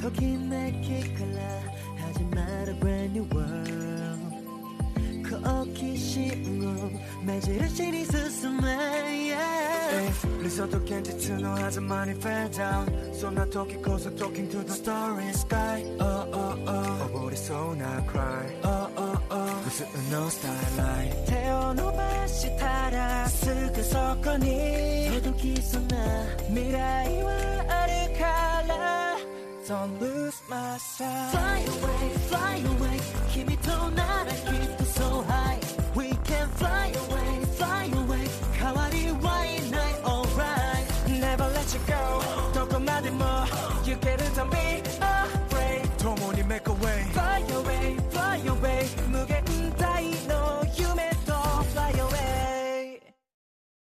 talking magic color. a brand new world. 걷기 쉬운 건 매질 can't you 괜찮지 너 하지만 money fell down. So not talking cause I'm talking to the starry sky. Oh oh oh. 어버리 so not cry. Oh oh oh. 우스운 no starlight. 태어나 다시 타라 스그 섞어니. 더더기 있어 나. 미래와 Don't lose myself Fly away, fly away 君とならきっと so high We can fly away, fly away 代わりはいない alright Never let you go どこまでも行けるたび